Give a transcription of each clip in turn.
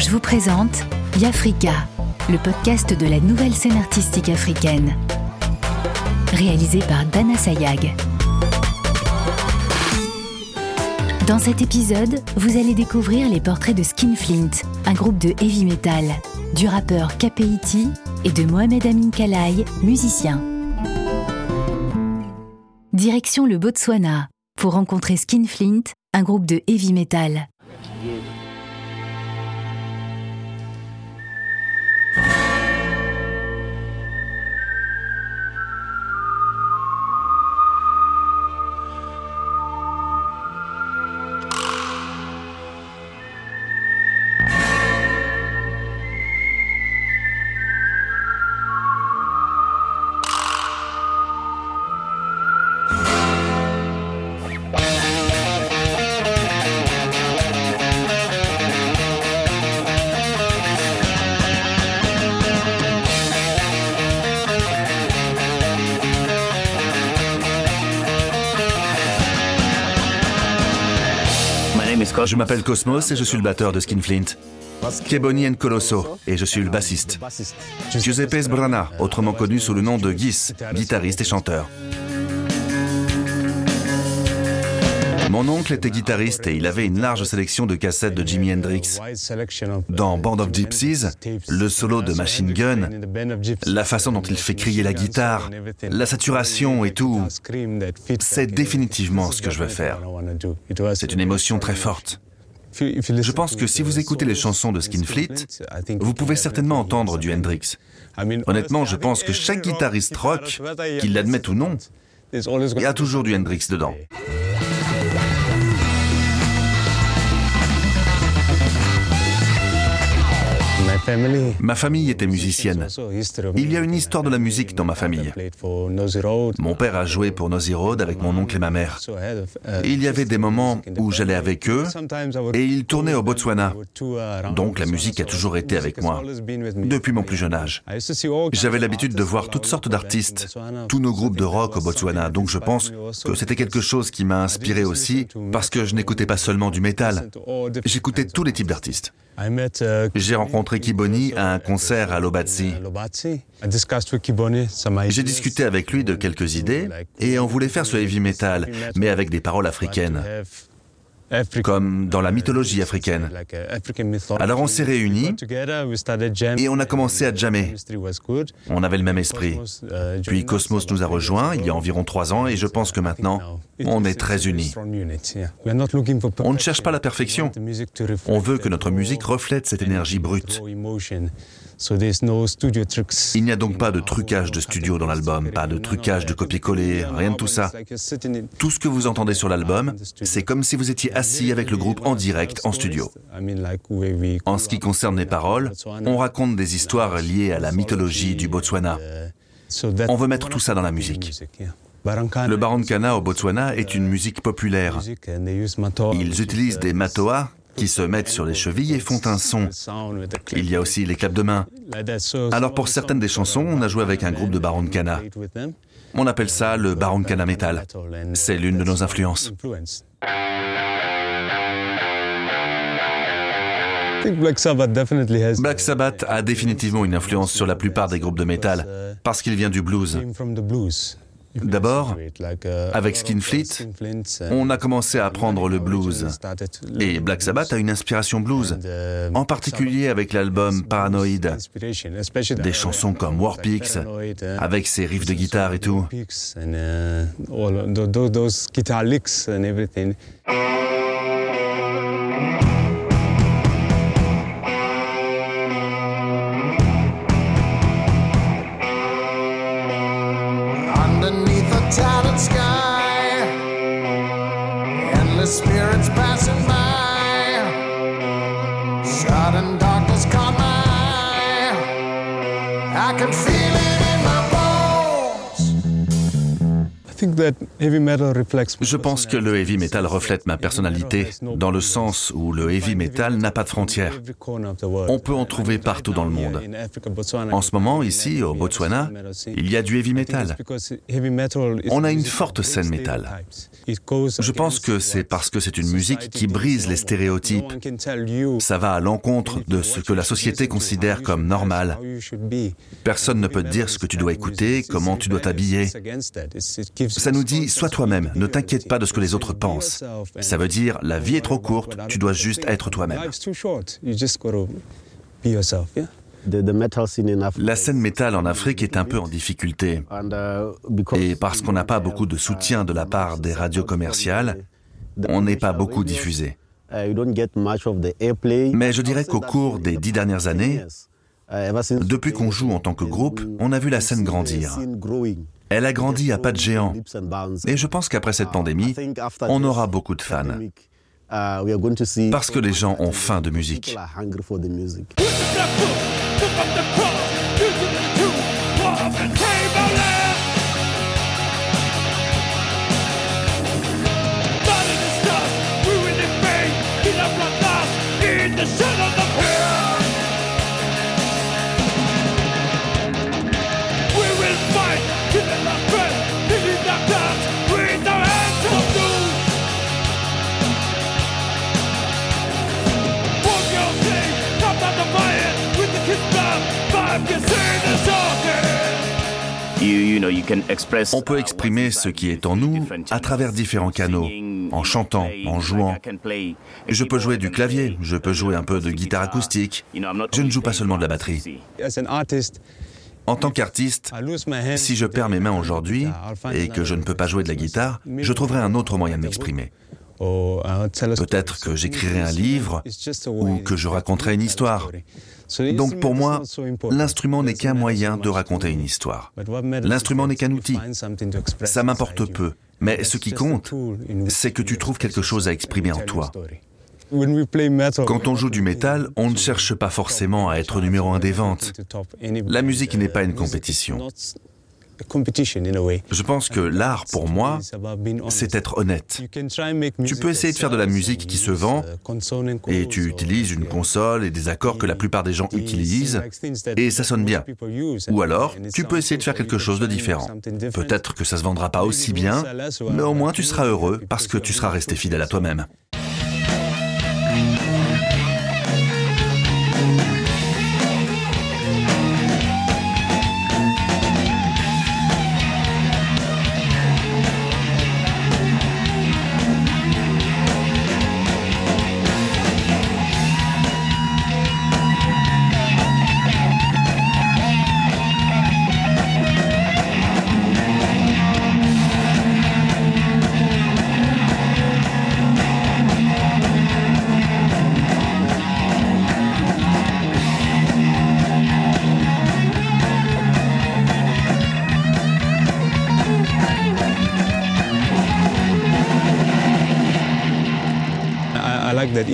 je vous présente Yafrika, le podcast de la nouvelle scène artistique africaine. Réalisé par Dana Sayag. Dans cet épisode, vous allez découvrir les portraits de Skinflint, un groupe de heavy metal, du rappeur Kapeiti et de Mohamed Amin Kalai, musicien. Direction le Botswana pour rencontrer Skinflint, un groupe de heavy metal. Je m'appelle Cosmos et je suis le batteur de Skinflint. Keboni Colosso et je suis le bassiste. Giuseppe Sbrana, autrement connu sous le nom de Gis, guitariste et chanteur. Mon oncle était guitariste et il avait une large sélection de cassettes de Jimi Hendrix. Dans Band of Gypsies, le solo de Machine Gun, la façon dont il fait crier la guitare, la saturation et tout, c'est définitivement ce que je veux faire. C'est une émotion très forte. Je pense que si vous écoutez les chansons de Skinfleet, vous pouvez certainement entendre du Hendrix. Honnêtement, je pense que chaque guitariste rock, qu'il l'admette ou non, il y a toujours du Hendrix dedans. Ma famille était musicienne. Il y a une histoire de la musique dans ma famille. Mon père a joué pour Nosy Road avec mon oncle et ma mère. Il y avait des moments où j'allais avec eux et ils tournaient au Botswana. Donc la musique a toujours été avec moi, depuis mon plus jeune âge. J'avais l'habitude de voir toutes sortes d'artistes, tous nos groupes de rock au Botswana, donc je pense que c'était quelque chose qui m'a inspiré aussi, parce que je n'écoutais pas seulement du métal, j'écoutais tous les types d'artistes. J'ai rencontré Kiboni à un concert à Lobatsi. J'ai discuté avec lui de quelques idées et on voulait faire ce heavy metal, mais avec des paroles africaines comme dans la mythologie africaine. Alors on s'est réunis et on a commencé à jammer. On avait le même esprit. Puis Cosmos nous a rejoints il y a environ trois ans et je pense que maintenant, on est très unis. On ne cherche pas la perfection. On veut que notre musique reflète cette énergie brute. Il n'y a donc pas de trucage de studio dans l'album, pas de trucage de copier-coller, rien de tout ça. Tout ce que vous entendez sur l'album, c'est comme si vous étiez assis avec le groupe en direct en studio. En ce qui concerne les paroles, on raconte des histoires liées à la mythologie du Botswana. On veut mettre tout ça dans la musique. Le Barankana au Botswana est une musique populaire. Ils utilisent des matoas, qui se mettent sur les chevilles et font un son. Il y a aussi les claps de main. Alors pour certaines des chansons, on a joué avec un groupe de Barankana. On appelle ça le Barankana Metal. C'est l'une de nos influences. Black Sabbath a définitivement une influence sur la plupart des groupes de métal parce qu'il vient du blues. D'abord, avec Skinfleet, on a commencé à apprendre le blues. Et Black Sabbath a une inspiration blues, en particulier avec l'album Paranoid. Des chansons comme Warpix, avec ses riffs de guitare et tout. Je pense que le heavy metal reflète ma personnalité, dans le sens où le heavy metal n'a pas de frontières. On peut en trouver partout dans le monde. En ce moment, ici, au Botswana, il y a du heavy metal. On a une forte scène métal. Je pense que c'est parce que c'est une musique qui brise les stéréotypes. Ça va à l'encontre de ce que la société considère comme normal. Personne ne peut te dire ce que tu dois écouter, comment tu dois t'habiller. Ça nous dit, sois toi-même, ne t'inquiète pas de ce que les autres pensent. Ça veut dire, la vie est trop courte, tu dois juste être toi-même. La scène métal en Afrique est un peu en difficulté. Et parce qu'on n'a pas beaucoup de soutien de la part des radios commerciales, on n'est pas beaucoup diffusé. Mais je dirais qu'au cours des dix dernières années, depuis qu'on joue en tant que groupe, on a vu la scène grandir. Elle a grandi à pas de géant. Et je pense qu'après cette pandémie, on aura beaucoup de fans. Parce que les gens ont faim de musique. On peut exprimer ce qui est en nous à travers différents canaux, en chantant, en jouant. Je peux jouer du clavier, je peux jouer un peu de guitare acoustique. Je ne joue pas seulement de la batterie. En tant qu'artiste, si je perds mes mains aujourd'hui et que je ne peux pas jouer de la guitare, je trouverai un autre moyen de m'exprimer. Peut-être que j'écrirai un livre ou que je raconterai une histoire. Donc pour moi, l'instrument n'est qu'un moyen de raconter une histoire. L'instrument n'est qu'un outil. Ça m'importe peu. Mais ce qui compte, c'est que tu trouves quelque chose à exprimer en toi. Quand on joue du métal, on ne cherche pas forcément à être numéro un des ventes. La musique n'est pas une compétition. Je pense que l'art, pour moi, c'est être honnête. Tu peux essayer de faire de la musique qui se vend et tu utilises une console et des accords que la plupart des gens utilisent et ça sonne bien. Ou alors, tu peux essayer de faire quelque chose de différent. Peut-être que ça se vendra pas aussi bien, mais au moins tu seras heureux parce que tu seras resté fidèle à toi-même.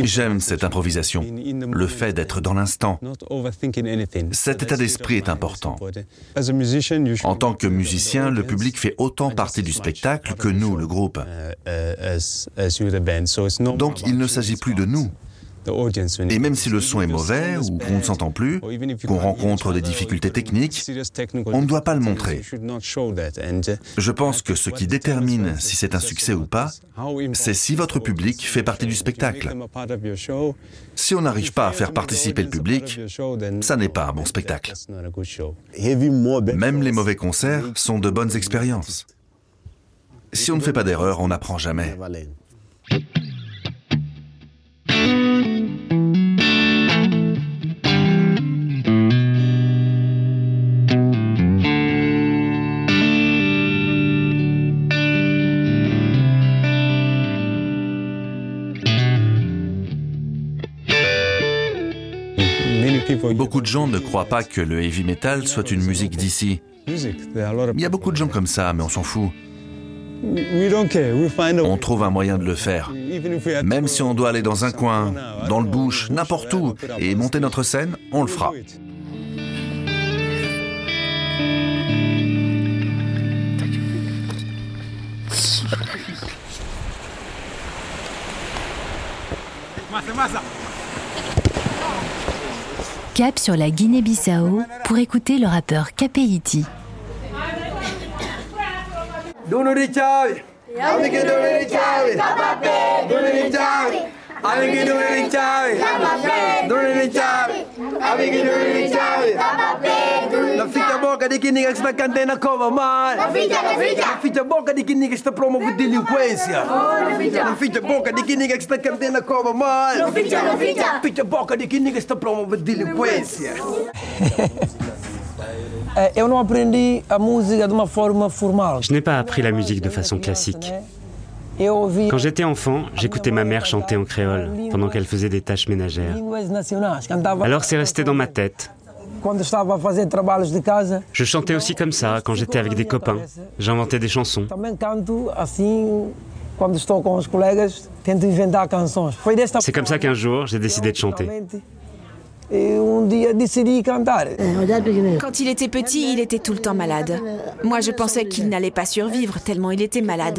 J'aime cette improvisation, le fait d'être dans l'instant. Cet état d'esprit est important. En tant que musicien, le public fait autant partie du spectacle que nous, le groupe. Donc il ne s'agit plus de nous, et même si le son est mauvais ou qu'on ne s'entend plus, qu'on rencontre des difficultés techniques, on ne doit pas le montrer. Je pense que ce qui détermine si c'est un succès ou pas, c'est si votre public fait partie du spectacle. Si on n'arrive pas à faire participer le public, ça n'est pas un bon spectacle. Même les mauvais concerts sont de bonnes expériences. Si on ne fait pas d'erreur, on n'apprend jamais. Beaucoup de gens ne croient pas que le heavy metal soit une musique d'ici. Il y a beaucoup de gens comme ça, mais on s'en fout. On trouve un moyen de le faire. Même si on doit aller dans un coin, dans le bush, n'importe où, et monter notre scène, on le fera. Massa, massa Cap sur la Guinée-Bissau pour écouter le rappeur Kapeiti. Boca boca delinquência boca boca delinquência Eu não aprendi a música de uma forma formal. Je n'ai pas appris la musique de façon classique. Quand j'étais enfant, j'écoutais ma mère chanter en créole pendant qu'elle faisait des tâches ménagères. Alors c'est resté dans ma tête. Je chantais aussi comme ça quand j'étais avec des copains. J'inventais des chansons. C'est comme ça qu'un jour, j'ai décidé de chanter. Quand il était petit, il était tout le temps malade. Moi, je pensais qu'il n'allait pas survivre tellement il était malade.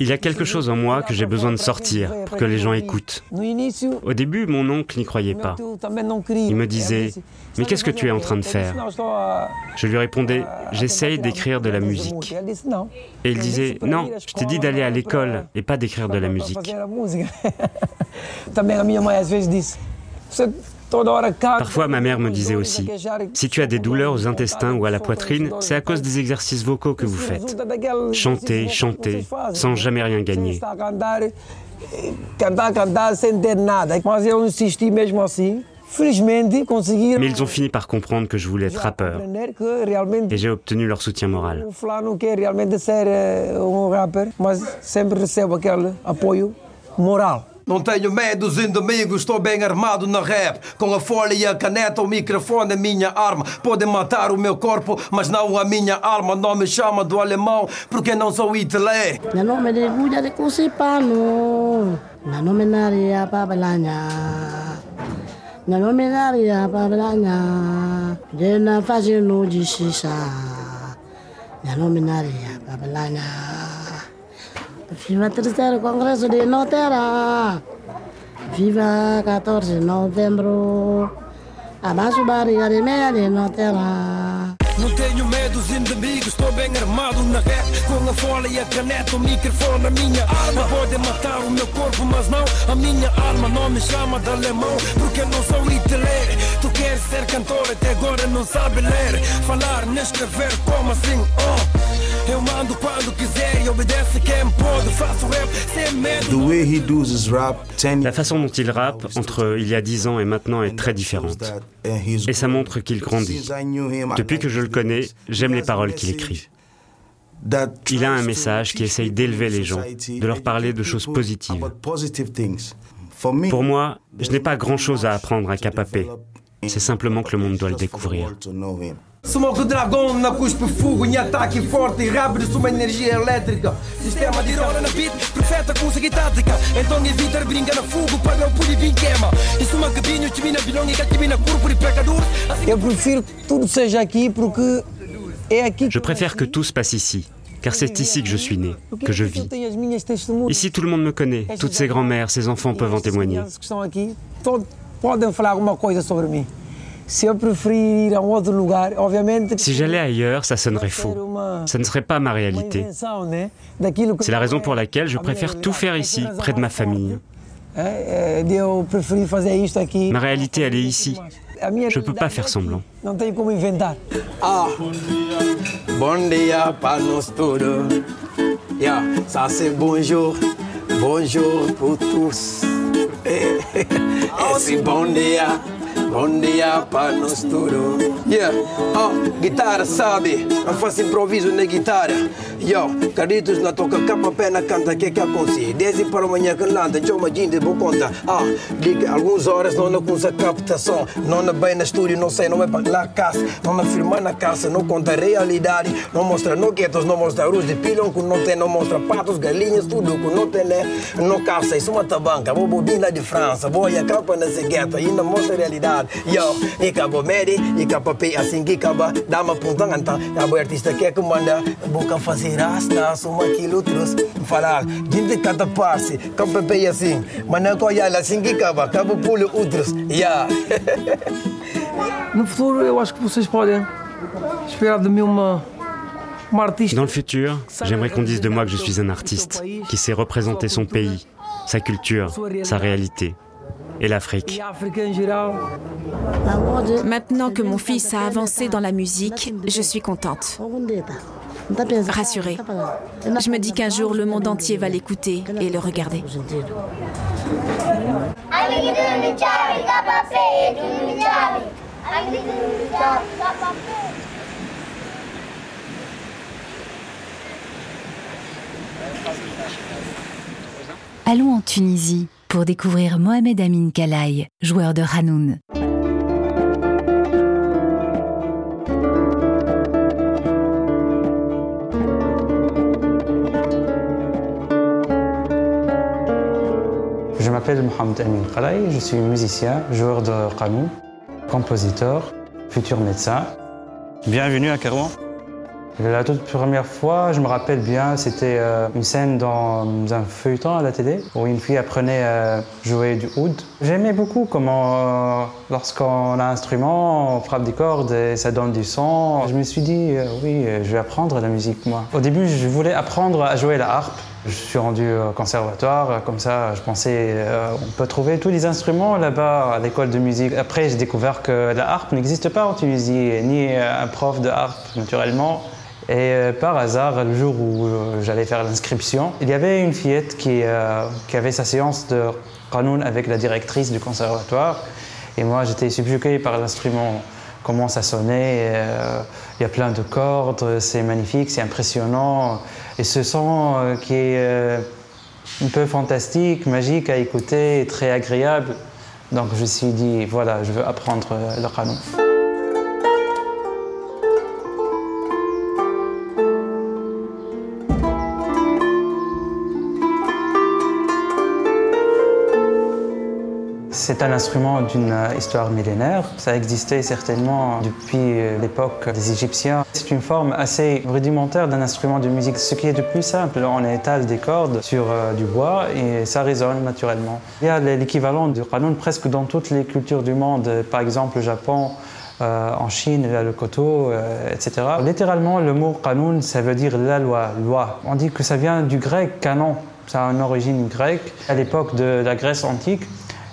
Il y a quelque chose en moi que j'ai besoin de sortir pour que les gens écoutent. Au début, mon oncle n'y croyait pas. Il me disait Mais qu'est-ce que tu es en train de faire Je lui répondais J'essaye d'écrire de la musique. Et il disait Non, je t'ai dit d'aller à l'école et pas d'écrire de la musique. Parfois, ma mère me disait aussi, si tu as des douleurs aux intestins ou à la poitrine, c'est à cause des exercices vocaux que vous faites. Chantez, chantez, sans jamais rien gagner. Mais ils ont fini par comprendre que je voulais être rappeur. Et j'ai obtenu leur soutien moral. Não tenho medo dos inimigos, estou bem armado na rap. Com a folha e a caneta, o microfone é minha arma. Podem matar o meu corpo, mas não a minha alma. Não me chama do alemão, porque não sou italé. Meu nome é Guja de Cusipano. Meu nome é Babalanya. Meu nome é Naria Babalanya. De na fazendo de xixá. Meu nome é Babalanya. Viva terceiro Congresso de Notera. Viva 14 de novembro. Abaixo barriga de meia de Notera. Não tenho medo dos inimigos, estou bem armado na rap Com a folha e a caneta, o microfone na minha arma Podem matar o meu corpo, mas não a minha alma Não me chama de alemão, porque não sou ler Tu queres ser cantor, até agora não sabe ler Falar, nem escrever, como assim? Oh. Eu mando quando quiser e obedece quem pode Faço rap sem medo La façon dont il rappe entre il y a 10 ans et maintenant est très différente. Et ça montre qu'il grandit. Depuis que je le connais, j'aime les paroles qu'il écrit. Il a un message qui essaye d'élever les gens, de leur parler de choses positives. Pour moi, je n'ai pas grand-chose à apprendre à Capapé. C'est simplement que le monde doit le découvrir. Na cuspe fogo em ataque forte e rápido uma energia elétrica Sistema de rola na beat, profeta com música tática Então evita brincar na fogo para o puri bem queima Isso uma cabinho, timina bilhão e catimina corpo e pecador Eu prefiro que tudo seja aqui porque é aqui Je préfère que tout se passe ici car c'est ici que je suis né, que je vis. Ici, tout le monde me connaît, toutes ses grand-mères, ses enfants peuvent en témoigner. podem falar alguma coisa sobre mim. Si j'allais ailleurs, ça sonnerait faux. Ça ne serait pas ma réalité. C'est la raison pour laquelle je préfère tout faire ici, près de ma famille. Ma réalité, elle est ici. Je ne peux pas faire semblant. Ah, bon dia para nós todos. Yeah, ça c'est bonjour, bonjour pour tous. Eh, c'est bon dia. Bom dia para nós tudo. Yeah, oh, guitarra sabe, não faço improviso na guitarra. Yo, Carlitos na toca capa pé na canta que que aconsi. Desi para amanhã que landa, chama de vou conta. Ah, diga algumas horas não na consa captação. Não na bem na estúdio, não sei, não é para lá casa. Não na firma na casa, não conta realidade. Não mostra no guetos, não mostra luz de pilão que não tem, não mostra patos, galinhas, tudo que não tem, né? Não caça, isso é uma tabanca. Vou bobin lá de França, vou a capa nesse gueto, ainda mostra realidade. Yo, e cabo medi, e capa pay assim que acaba, dá uma ponta anta. Cabo artista que é que manda, boca fazer rasta, suma aquilo trouxe. Falar, gente canta parce, capa pay assim. Não colhe assim que acaba, cabo pulo outros. Yeah. No futuro, eu acho que vocês podem esperar de mim uma. Dans le futur, j'aimerais qu'on dise de moi que je suis un artiste qui sait représenter son pays, sa culture, sa réalité et l'Afrique. Maintenant que mon fils a avancé dans la musique, je suis contente. Rassurée. Je me dis qu'un jour le monde entier va l'écouter et le regarder. Allons en Tunisie pour découvrir Mohamed Amin Kalaï, joueur de Hanoun. Je m'appelle Mohamed Amin Kalaï, je suis musicien, joueur de Hanoun, compositeur, futur médecin. Bienvenue à Kerouan. La toute première fois, je me rappelle bien, c'était euh, une scène dans un feuilleton à la télé où une fille apprenait à jouer du oud. J'aimais beaucoup comment, euh, lorsqu'on a un instrument, on frappe des cordes et ça donne du son. Je me suis dit, euh, oui, je vais apprendre la musique, moi. Au début, je voulais apprendre à jouer la harpe. Je suis rendu au conservatoire, comme ça, je pensais, on peut trouver tous les instruments là-bas à l'école de musique. Après, j'ai découvert que la harpe n'existe pas en Tunisie, ni un prof de harpe, naturellement. Et euh, par hasard, le jour où euh, j'allais faire l'inscription, il y avait une fillette qui, euh, avait sa séance de Qanoun avec la directrice du conservatoire. Et moi, j'étais subjugué par l'instrument, comment ça sonnait. Il y a plein de cordes, c'est magnifique, c'est impressionnant. Et ce son qui est un peu fantastique, magique à écouter, très agréable. Donc je me suis dit, voilà, je veux apprendre le Qanoun. C'est un instrument d'une histoire millénaire. Ça existait certainement depuis l'époque des Égyptiens. C'est une forme assez rudimentaire d'un instrument de musique. Ce qui est de plus simple, on étale des cordes sur euh, du bois et ça résonne naturellement. Il y a l'équivalent du qanun presque dans toutes les cultures du monde. Par exemple, au Japon, euh, en Chine, il le koto, euh, etc. Littéralement, le mot qanun, ça veut dire la loi, loi. On dit que ça vient du grec canon. Ça a une origine grecque. À l'époque de la Grèce antique,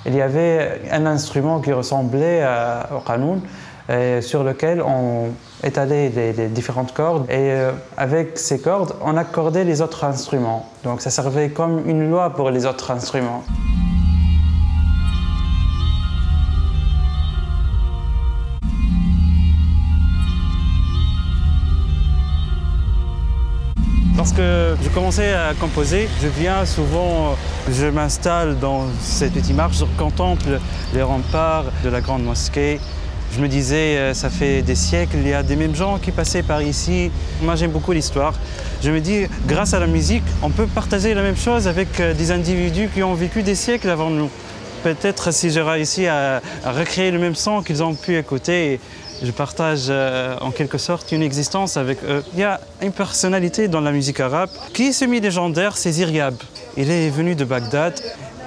il y avait un instrument qui ressemblait au qanoun, sur lequel on étalait les, différentes cordes et euh, avec ces cordes, on accordait les autres instruments. Donc ça servait comme une loi pour les autres instruments. Lorsque je commençais à composer, je viens souvent, je m'installe dans cette petite marche, je contemple les remparts de la grande mosquée. Je me disais, euh, ça fait des siècles, il y a des mêmes gens qui passaient par ici. Moi, j'aime beaucoup l'histoire. Je me dis, grâce à la musique, on peut partager la même chose avec euh, des individus qui ont vécu des siècles avant nous. Peut-être si j'ai réussi à, à recréer le même son qu'ils ont pu écouter, je partage euh, en quelque sorte une existence avec eux. Il y a une personnalité dans la musique arabe qui est semi-légendaire, c'est Ziryab. Il est venu de Bagdad.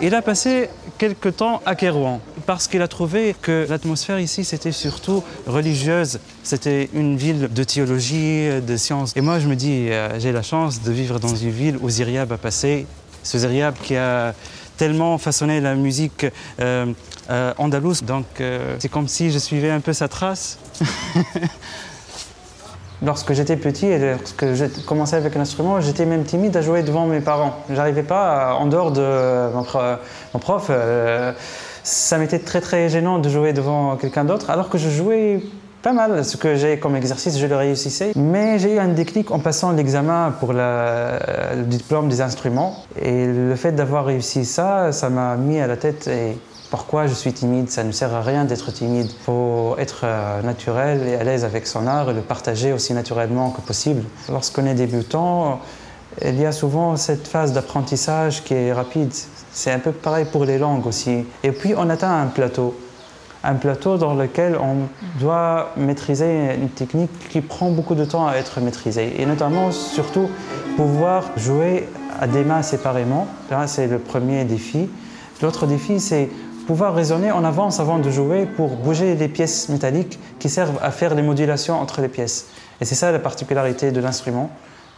Il a passé quelques temps à Kérouan parce qu'il a trouvé que l'atmosphère ici c'était surtout religieuse. C'était une ville de théologie, de sciences. Et moi je me dis, euh, j'ai la chance de vivre dans une ville où Ziryab a passé. Ce Ziryab qui a tellement façonné la musique euh, euh, andalouse. Donc euh, c'est comme si je suivais un peu sa trace. Lorsque j'étais petit et lorsque j'ai commencé avec l'instrument, j'étais même timide à jouer devant mes parents. J'arrivais pas, en dehors de mon prof, ça m'était très très gênant de jouer devant quelqu'un d'autre, alors que je jouais pas mal. Ce que j'ai comme exercice, je le réussissais. Mais j'ai eu un déclic en passant l'examen pour le diplôme des instruments. Et le fait d'avoir réussi ça, ça m'a mis à la tête et pourquoi je suis timide? Ça ne sert à rien d'être timide. Il faut être euh, naturel et à l'aise avec son art et le partager aussi naturellement que possible. Lorsqu'on est débutant, il y a souvent cette phase d'apprentissage qui est rapide. C'est un peu pareil pour les langues aussi. Et puis on atteint un plateau. Un plateau dans lequel on doit maîtriser une technique qui prend beaucoup de temps à être maîtrisée. Et notamment, surtout, pouvoir jouer à des mains séparément. Là, c'est le premier défi. L'autre défi, c'est pouvoir raisonner en avance avant de jouer pour bouger les pièces métalliques qui servent à faire les modulations entre les pièces. Et c'est ça la particularité de l'instrument.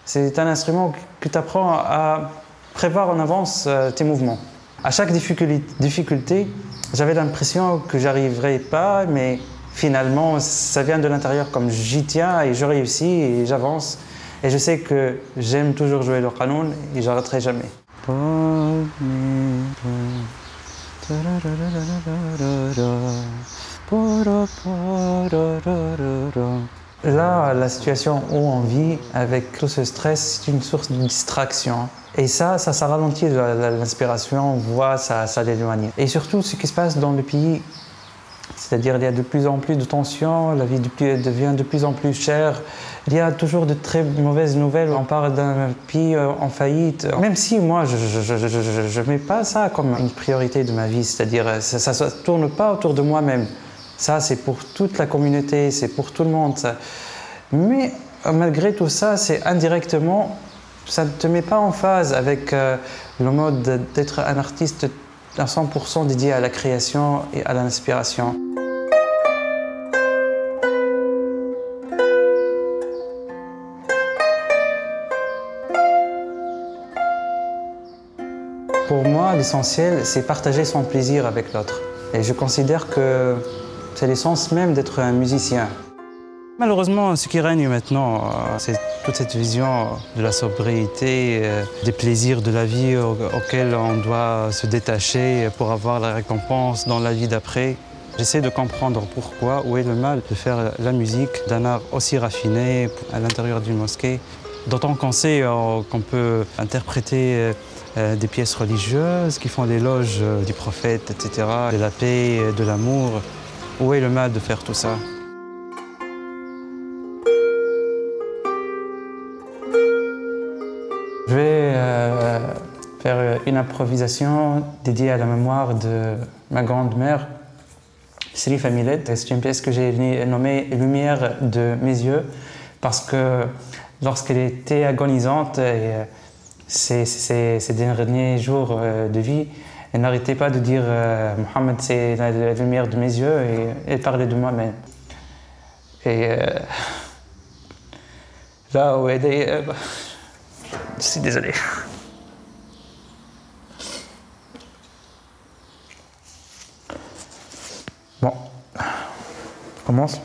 C'est un instrument que tu apprends à prévoir en avance euh, tes mouvements. À chaque difficulté, j'avais l'impression que j'arriverais pas, mais finalement, ça vient de l'intérieur comme j'y tiens et je réussis et j'avance. Et je sais que j'aime toujours jouer le canon et j'arrêterai jamais. Là, la situation où on vit avec tout ce stress, c'est une source de distraction. Et ça, ça, ralentit l'inspiration, on voit, ça, ça l'éloigne. Et surtout, ce qui se passe dans le pays, c'est-à-dire il y a de plus en plus de tensions, la vie devient de plus en plus chère, il y a toujours de très mauvaises nouvelles, on parle d'un pays euh, en faillite. Même si moi, je ne mets pas ça comme une priorité de ma vie, c'est-à-dire ça ne tourne pas autour de moi-même. Ça, c'est pour toute la communauté, c'est pour tout le monde. Mais euh, malgré tout ça, c'est indirectement, ça ne te met pas en phase avec euh, le mode d'être un artiste à 100% dédié à la création et à l'inspiration. Pour moi, l'essentiel, c'est partager son plaisir avec l'autre. Et je considère que c'est l'essence même d'être un musicien. Malheureusement, ce qui règne maintenant, euh, c'est toute cette vision de la sobriété, euh, des plaisirs de la vie auxquels on doit se détacher pour avoir la récompense dans la vie d'après. J'essaie de comprendre pourquoi, où est le mal de faire la musique d'un art aussi raffiné à l'intérieur d'une mosquée. D'autant qu'on sait euh, qu'on peut interpréter des pièces religieuses qui font l'éloge euh, du prophète, etc., de la paix, de l'amour. Où est le mal de faire tout ça? Je vais euh, faire une improvisation dédiée à la mémoire de ma grande-mère, Sri Millet. C'est une pièce que j'ai nommée Lumière de mes yeux parce que lorsqu'elle était agonisante, et, ces, derniers jours euh, de vie, elle n'arrêtait pas de dire euh, Mohamed, c'est la, lumière de mes yeux, et elle parlait de moi-même. Et euh, là où elle est, je suis désolé. Bon, on commence.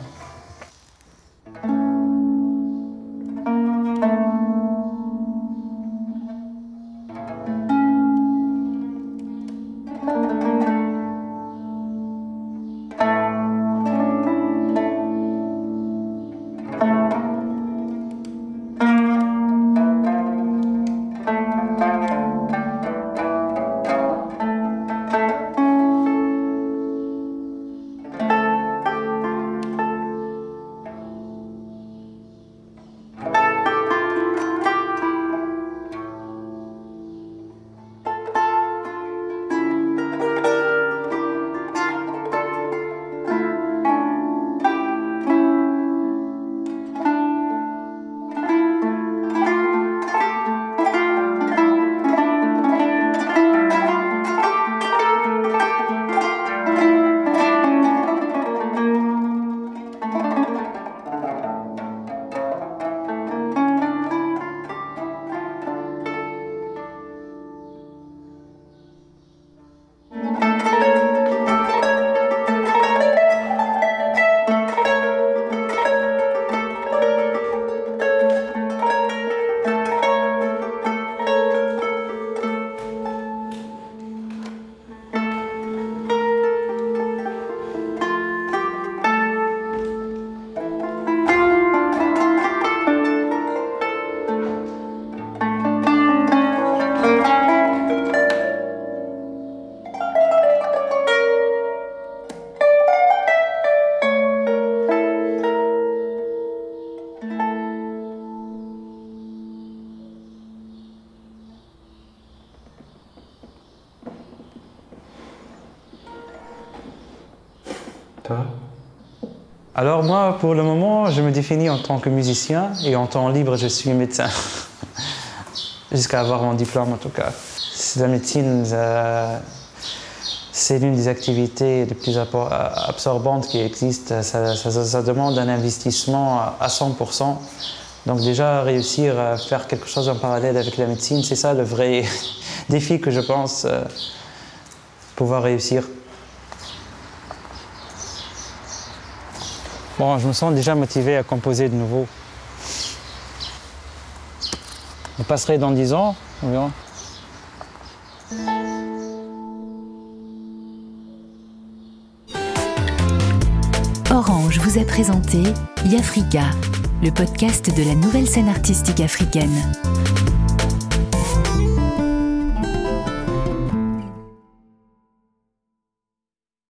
Moi, pour le moment, je me définis en tant que musicien et en temps libre, je suis médecin. Jusqu'à avoir mon diplôme en tout cas. La médecine, c'est l'une des activités les plus absorbantes qui existent. Ça, demande un investissement à 100%. Donc déjà, réussir à faire quelque chose en parallèle avec la médecine, c'est ça le vrai défi que je pense euh, pouvoir réussir. Bon, je me sens déjà motivé à composer de nouveau. On passerait dans 10 ans, on verra. Orange vous a présenté Yafrika, le podcast de la nouvelle scène artistique africaine.